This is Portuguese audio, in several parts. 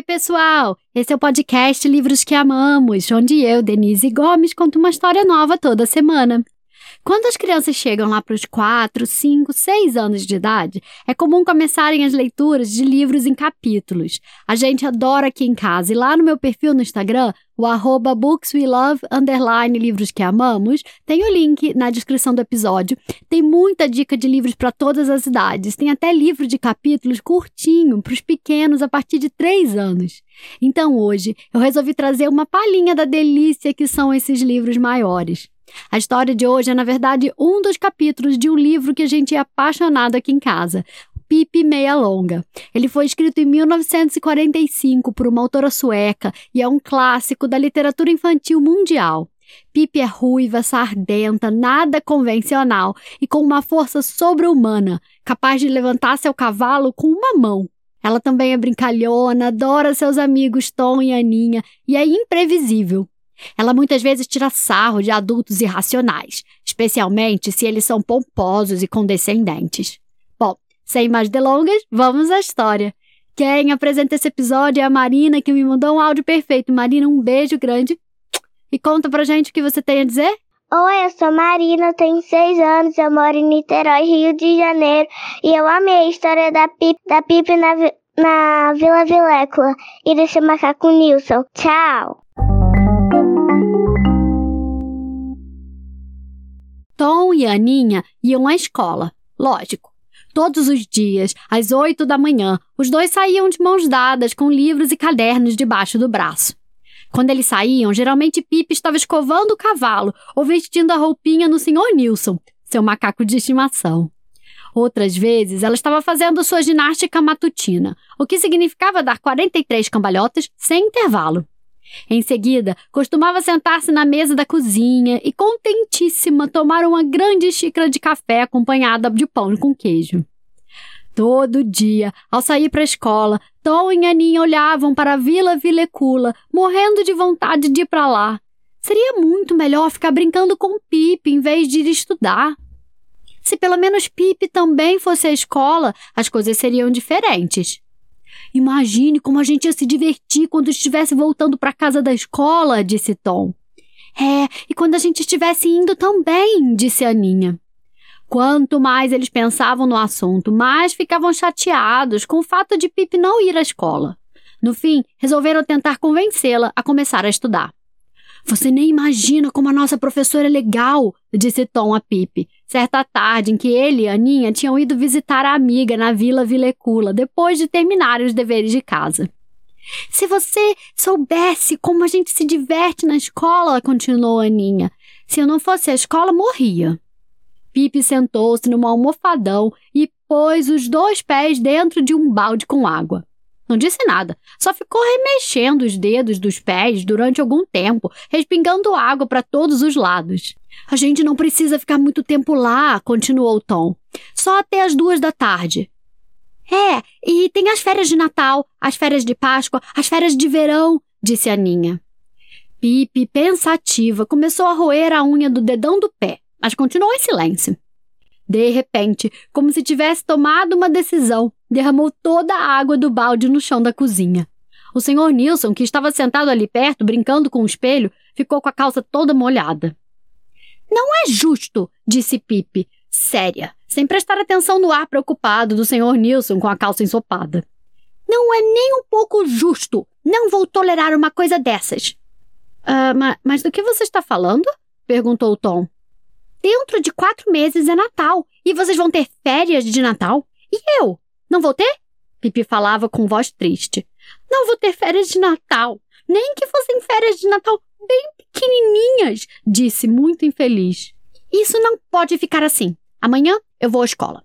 Oi, pessoal! Esse é o podcast Livros que Amamos, onde eu, Denise Gomes, conto uma história nova toda semana. Quando as crianças chegam lá para os 4, 5, 6 anos de idade, é comum começarem as leituras de livros em capítulos. A gente adora aqui em casa e lá no meu perfil no Instagram, o arroba underline livros que amamos, tem o link na descrição do episódio. Tem muita dica de livros para todas as idades. Tem até livro de capítulos curtinho para os pequenos a partir de 3 anos. Então hoje eu resolvi trazer uma palhinha da delícia que são esses livros maiores. A história de hoje é, na verdade, um dos capítulos de um livro que a gente é apaixonado aqui em casa. Pipe Meia Longa. Ele foi escrito em 1945 por uma autora sueca e é um clássico da literatura infantil mundial. Pipe é ruiva, sardenta, nada convencional e com uma força sobre-humana, capaz de levantar seu cavalo com uma mão. Ela também é brincalhona, adora seus amigos Tom e Aninha e é imprevisível. Ela muitas vezes tira sarro de adultos irracionais, especialmente se eles são pomposos e condescendentes. Bom, sem mais delongas, vamos à história. Quem apresenta esse episódio é a Marina, que me mandou um áudio perfeito. Marina, um beijo grande. E conta pra gente o que você tem a dizer. Oi, eu sou Marina, tenho seis anos, eu moro em Niterói, Rio de Janeiro, e eu amei a história da Pipe, da Pipe na, na Vila Vilécula e desse macaco Nilson. Tchau! Tom e Aninha iam à escola, lógico. Todos os dias, às oito da manhã, os dois saíam de mãos dadas com livros e cadernos debaixo do braço. Quando eles saíam, geralmente Pipe estava escovando o cavalo ou vestindo a roupinha no Sr. Nilson, seu macaco de estimação. Outras vezes, ela estava fazendo sua ginástica matutina, o que significava dar 43 cambalhotas sem intervalo. Em seguida, costumava sentar-se na mesa da cozinha e, contentíssima, tomar uma grande xícara de café acompanhada de pão com queijo. Todo dia, ao sair para a escola, Tom e Aninha olhavam para a Vila Vilecula, morrendo de vontade de ir para lá. Seria muito melhor ficar brincando com Pipe em vez de ir estudar. Se pelo menos Pipe também fosse à escola, as coisas seriam diferentes. Imagine como a gente ia se divertir quando estivesse voltando para casa da escola, disse Tom. É, e quando a gente estivesse indo também, disse Aninha. Quanto mais eles pensavam no assunto, mais ficavam chateados com o fato de Pip não ir à escola. No fim, resolveram tentar convencê-la a começar a estudar. Você nem imagina como a nossa professora é legal, disse Tom a Pipe, certa tarde em que ele e Aninha tinham ido visitar a amiga na Vila Vilecula depois de terminarem os deveres de casa. Se você soubesse como a gente se diverte na escola, continuou Aninha. Se eu não fosse à escola, morria. Pipe sentou-se num almofadão e pôs os dois pés dentro de um balde com água. Não disse nada, só ficou remexendo os dedos dos pés durante algum tempo, respingando água para todos os lados. A gente não precisa ficar muito tempo lá, continuou Tom. Só até as duas da tarde. É, e tem as férias de Natal, as férias de Páscoa, as férias de verão, disse a Ninha. Pipe, pensativa, começou a roer a unha do dedão do pé, mas continuou em silêncio. De repente, como se tivesse tomado uma decisão, derramou toda a água do balde no chão da cozinha. O senhor Nilson, que estava sentado ali perto, brincando com o espelho, ficou com a calça toda molhada. Não é justo, disse Pipe, séria, sem prestar atenção no ar preocupado do senhor Nilson com a calça ensopada. Não é nem um pouco justo. Não vou tolerar uma coisa dessas. Uh, ma mas do que você está falando? perguntou Tom. Dentro de quatro meses é Natal e vocês vão ter férias de Natal. E eu? Não vou ter? Pipi falava com voz triste. Não vou ter férias de Natal. Nem que fossem férias de Natal bem pequenininhas, disse muito infeliz. Isso não pode ficar assim. Amanhã eu vou à escola.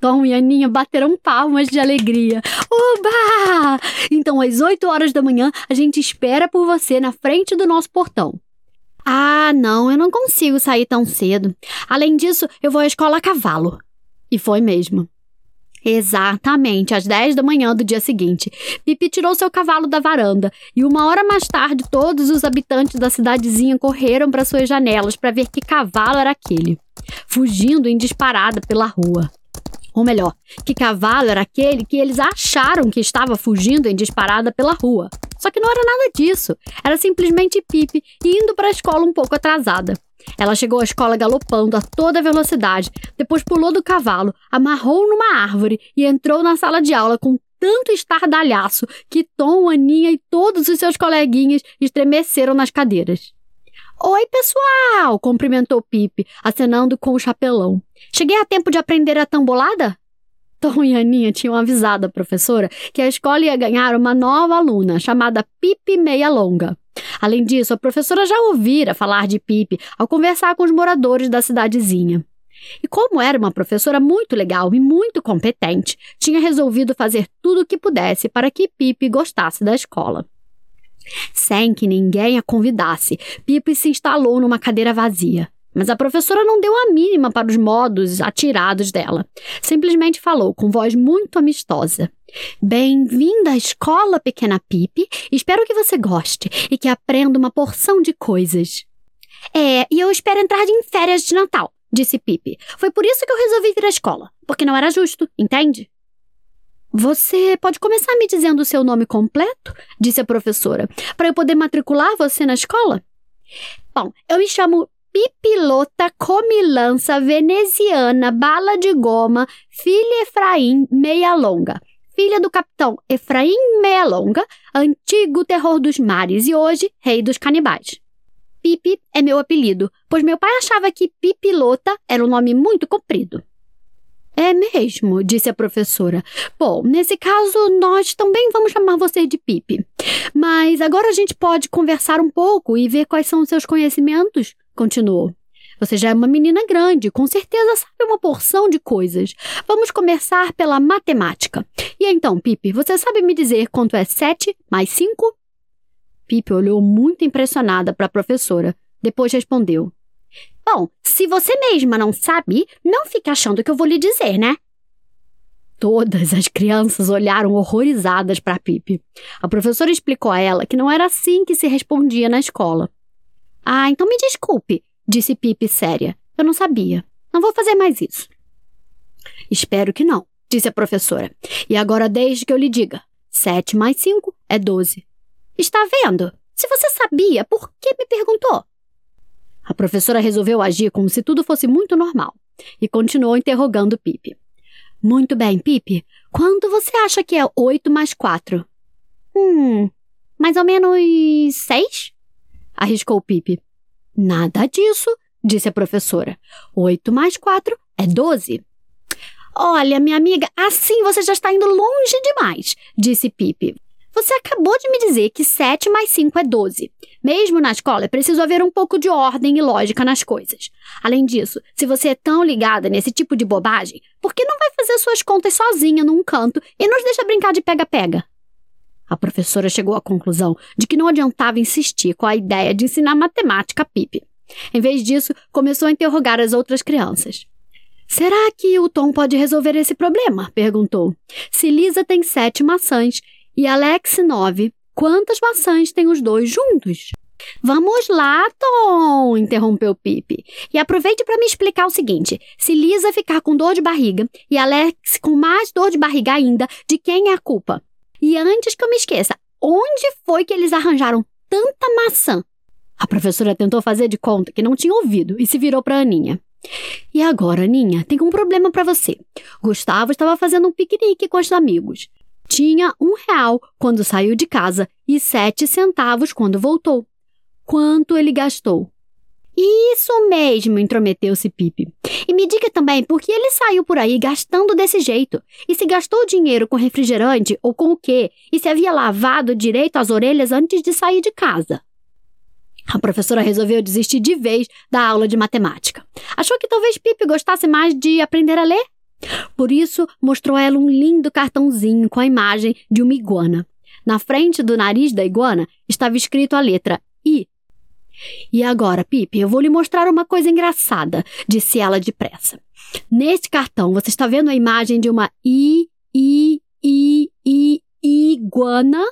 Tom e Aninha bateram palmas de alegria. Oba! Então, às 8 horas da manhã, a gente espera por você na frente do nosso portão. Ah, não, eu não consigo sair tão cedo. Além disso, eu vou à escola a cavalo. E foi mesmo. Exatamente, às 10 da manhã do dia seguinte, Pipi tirou seu cavalo da varanda e uma hora mais tarde todos os habitantes da cidadezinha correram para suas janelas para ver que cavalo era aquele, fugindo em disparada pela rua. Ou melhor, que cavalo era aquele que eles acharam que estava fugindo em disparada pela rua. Só que não era nada disso. Era simplesmente Pipe indo para a escola um pouco atrasada. Ela chegou à escola galopando a toda velocidade, depois pulou do cavalo, amarrou numa árvore e entrou na sala de aula com tanto estardalhaço que Tom, Aninha e todos os seus coleguinhas estremeceram nas cadeiras. Oi, pessoal! cumprimentou Pipe, acenando com o chapelão. Cheguei a tempo de aprender a tambolada? Tom e Aninha tinham avisado a professora que a escola ia ganhar uma nova aluna, chamada Pipe Meia Longa. Além disso, a professora já ouvira falar de Pipe ao conversar com os moradores da cidadezinha. E como era uma professora muito legal e muito competente, tinha resolvido fazer tudo o que pudesse para que Pipe gostasse da escola. Sem que ninguém a convidasse, Pipe se instalou numa cadeira vazia. Mas a professora não deu a mínima para os modos atirados dela. Simplesmente falou com voz muito amistosa. Bem-vinda à escola, pequena Pipe. Espero que você goste e que aprenda uma porção de coisas. É, e eu espero entrar em férias de Natal, disse Pipe. Foi por isso que eu resolvi vir à escola, porque não era justo, entende? Você pode começar me dizendo o seu nome completo? disse a professora, para eu poder matricular você na escola? Bom, eu me chamo Pipilota Comilança Veneziana Bala de Goma, filha Efraim Meia Longa. Filha do capitão Efraim Meia Longa, antigo terror dos mares e hoje rei dos canibais. Pipi é meu apelido, pois meu pai achava que Pipilota era um nome muito comprido. É mesmo, disse a professora. Bom, nesse caso, nós também vamos chamar você de Pipe. Mas agora a gente pode conversar um pouco e ver quais são os seus conhecimentos, continuou. Você já é uma menina grande, com certeza sabe uma porção de coisas. Vamos começar pela matemática. E então, Pipe, você sabe me dizer quanto é 7 mais 5? Pipe olhou muito impressionada para a professora. Depois respondeu: Bom, se você mesma não sabe, não fica achando que eu vou lhe dizer, né? Todas as crianças olharam horrorizadas para Pipe. A professora explicou a ela que não era assim que se respondia na escola. Ah, então me desculpe, disse Pipe séria. Eu não sabia. Não vou fazer mais isso. Espero que não, disse a professora. E agora desde que eu lhe diga. Sete mais cinco é doze. Está vendo? Se você sabia, por que me perguntou? A professora resolveu agir como se tudo fosse muito normal e continuou interrogando Pipe. Muito bem, Pipe. Quanto você acha que é 8 mais 4? Hum, mais ou menos 6? Arriscou Pipe. Nada disso, disse a professora. 8 mais 4 é 12. Olha, minha amiga, assim você já está indo longe demais, disse Pipe. Você acabou de me dizer que 7 mais 5 é 12. Mesmo na escola, é preciso haver um pouco de ordem e lógica nas coisas. Além disso, se você é tão ligada nesse tipo de bobagem, por que não vai fazer suas contas sozinha num canto e nos deixa brincar de pega-pega? A professora chegou à conclusão de que não adiantava insistir com a ideia de ensinar matemática a Pipe. Em vez disso, começou a interrogar as outras crianças. Será que o Tom pode resolver esse problema? perguntou. Se Lisa tem sete maçãs e Alex nove, Quantas maçãs tem os dois juntos? Vamos lá, Tom, interrompeu Pipe. E aproveite para me explicar o seguinte: se Lisa ficar com dor de barriga e Alex com mais dor de barriga ainda, de quem é a culpa? E antes que eu me esqueça, onde foi que eles arranjaram tanta maçã? A professora tentou fazer de conta que não tinha ouvido e se virou para Aninha. E agora, Aninha, tem um problema para você. Gustavo estava fazendo um piquenique com os amigos. Tinha um real quando saiu de casa e sete centavos quando voltou. Quanto ele gastou? Isso mesmo, intrometeu-se Pipe. E me diga também por que ele saiu por aí gastando desse jeito. E se gastou dinheiro com refrigerante ou com o quê? E se havia lavado direito as orelhas antes de sair de casa? A professora resolveu desistir de vez da aula de matemática. Achou que talvez Pipe gostasse mais de aprender a ler por isso, mostrou a ela um lindo cartãozinho com a imagem de uma iguana. Na frente do nariz da iguana estava escrito a letra I. E agora, Pipe, eu vou lhe mostrar uma coisa engraçada, disse ela depressa. Neste cartão, você está vendo a imagem de uma I, I, I, I, iguana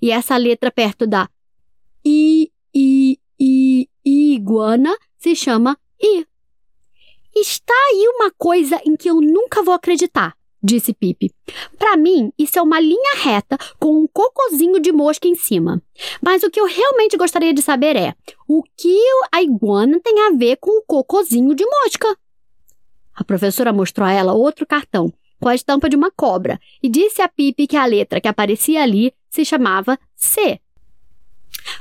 e essa letra perto da I, I, I, iguana se chama I. Está aí uma coisa em que eu nunca vou acreditar, disse Pipe. Para mim, isso é uma linha reta com um cocozinho de mosca em cima. Mas o que eu realmente gostaria de saber é o que a iguana tem a ver com o cocozinho de mosca. A professora mostrou a ela outro cartão com a estampa de uma cobra e disse a Pipe que a letra que aparecia ali se chamava C.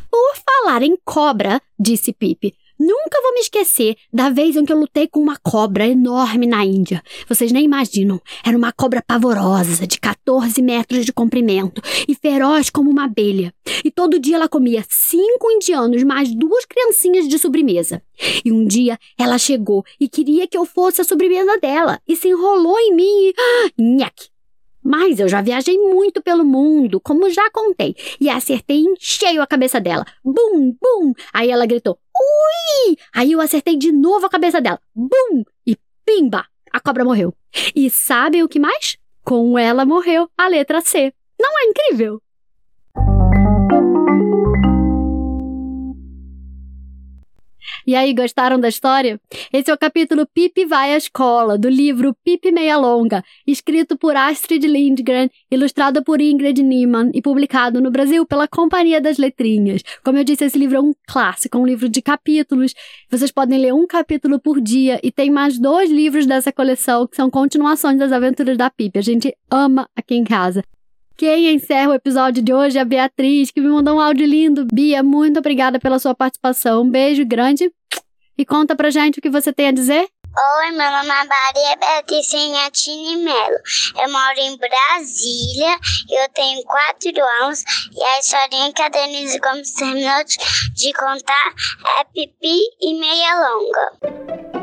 Por falar em cobra, disse Pipe, Nunca vou me esquecer da vez em que eu lutei com uma cobra enorme na Índia. Vocês nem imaginam. Era uma cobra pavorosa, de 14 metros de comprimento e feroz como uma abelha. E todo dia ela comia cinco indianos mais duas criancinhas de sobremesa. E um dia ela chegou e queria que eu fosse a sobremesa dela e se enrolou em mim e. Ah! Mas eu já viajei muito pelo mundo, como já contei, e acertei em cheio a cabeça dela. Bum, bum! Aí ela gritou, ui! Aí eu acertei de novo a cabeça dela. Bum! E pimba! A cobra morreu. E sabe o que mais? Com ela morreu a letra C. Não é incrível? E aí, gostaram da história? Esse é o capítulo Pipe vai à escola, do livro Pipe Meia Longa, escrito por Astrid Lindgren, ilustrado por Ingrid Niemann e publicado no Brasil pela Companhia das Letrinhas. Como eu disse, esse livro é um clássico, um livro de capítulos. Vocês podem ler um capítulo por dia e tem mais dois livros dessa coleção que são continuações das aventuras da Pipe. A gente ama aqui em casa. Quem encerra o episódio de hoje é a Beatriz, que me mandou um áudio lindo. Bia, muito obrigada pela sua participação. Um beijo grande e conta pra gente o que você tem a dizer. Oi, meu nome é Maria Beatriz Senhatini Melo. Eu moro em Brasília, eu tenho quatro anos e a historinha que a Denise Gomes terminou de contar é Pipi e Meia Longa.